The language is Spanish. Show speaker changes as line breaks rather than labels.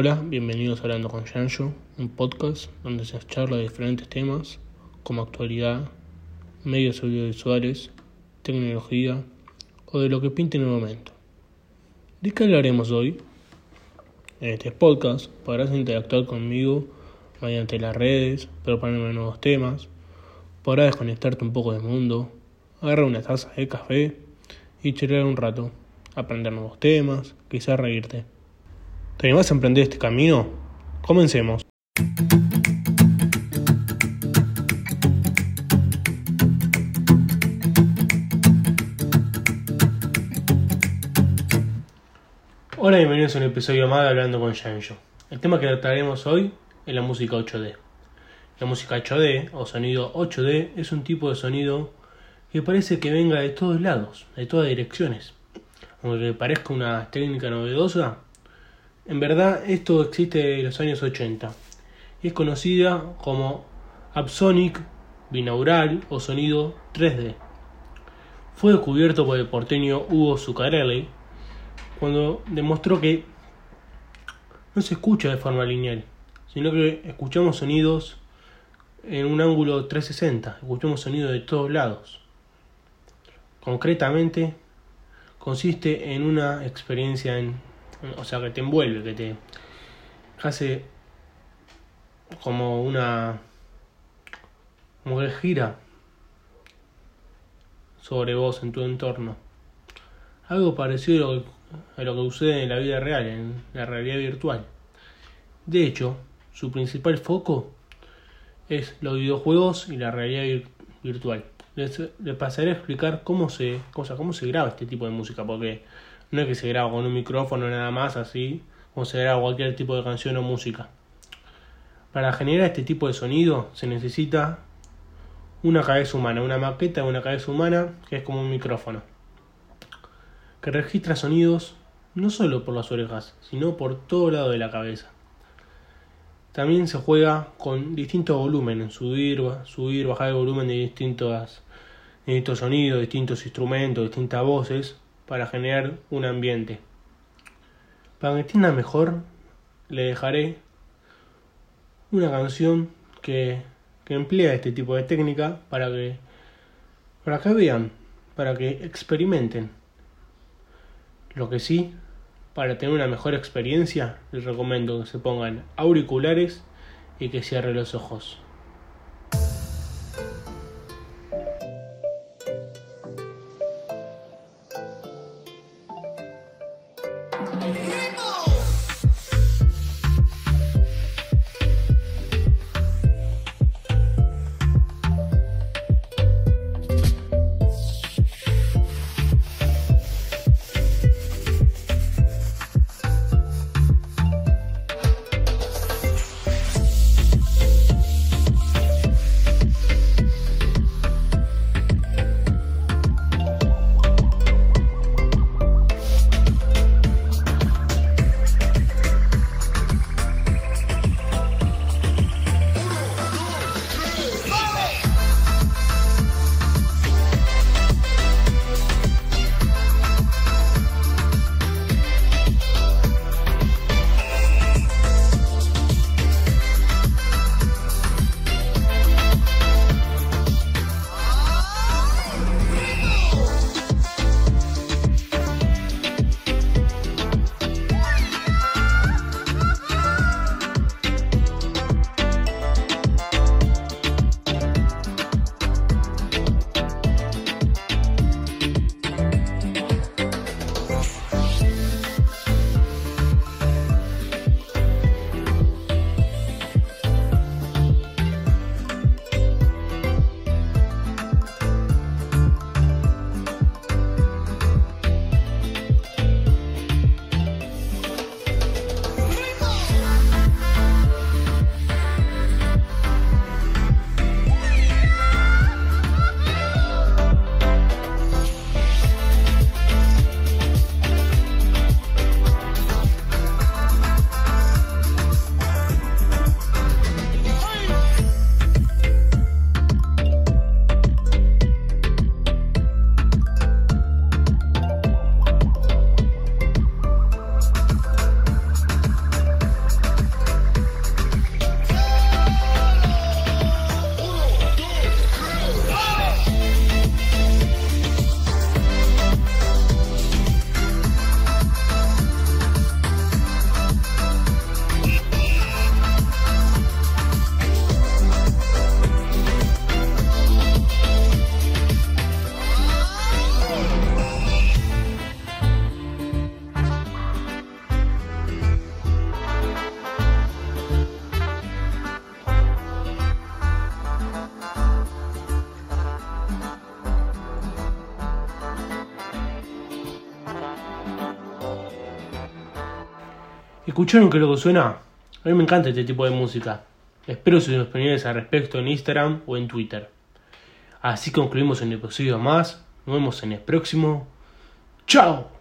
Hola, bienvenidos a Hablando con Yansho, un podcast donde se charla de diferentes temas como actualidad, medios audiovisuales, tecnología o de lo que pinte en el momento. ¿De qué hablaremos hoy? En este podcast podrás interactuar conmigo mediante las redes, proponerme nuevos temas, podrás desconectarte un poco del mundo, agarrar una taza de café y charlar un rato, aprender nuevos temas, quizás reírte. ¿Te animás a emprender este camino? Comencemos. Hola, bienvenidos a un episodio más de Hablando con Yanjo. El tema que trataremos hoy es la música 8D. La música 8D o sonido 8D es un tipo de sonido que parece que venga de todos lados, de todas direcciones. Aunque parezca una técnica novedosa, en verdad esto existe de los años 80 y es conocida como Absonic binaural o sonido 3D. Fue descubierto por el porteño Hugo Zuccarelli cuando demostró que no se escucha de forma lineal, sino que escuchamos sonidos en un ángulo 360, escuchamos sonidos de todos lados. Concretamente, consiste en una experiencia en, o sea, que te envuelve, que te hace como una como que gira sobre vos en tu entorno. Algo parecido a lo que a lo que sucede en la vida real, en la realidad virtual. De hecho, su principal foco es los videojuegos y la realidad virtual. Les, pasaré a explicar cómo se, cómo se graba este tipo de música, porque no es que se graba con un micrófono nada más así, como se graba cualquier tipo de canción o música. Para generar este tipo de sonido se necesita una cabeza humana, una maqueta de una cabeza humana que es como un micrófono que registra sonidos no solo por las orejas, sino por todo lado de la cabeza. También se juega con distintos volúmenes, subir, subir, bajar el volumen de distintos, distintos sonidos, distintos instrumentos, distintas voces, para generar un ambiente. Para que entienda mejor, le dejaré una canción que, que emplea este tipo de técnica para que, para que vean, para que experimenten. Lo que sí, para tener una mejor experiencia, les recomiendo que se pongan auriculares y que cierren los ojos. ¿Escucharon que lo que suena? A mí me encanta este tipo de música. Espero sus opiniones al respecto en Instagram o en Twitter. Así concluimos el episodio más. Nos vemos en el próximo. ¡Chao!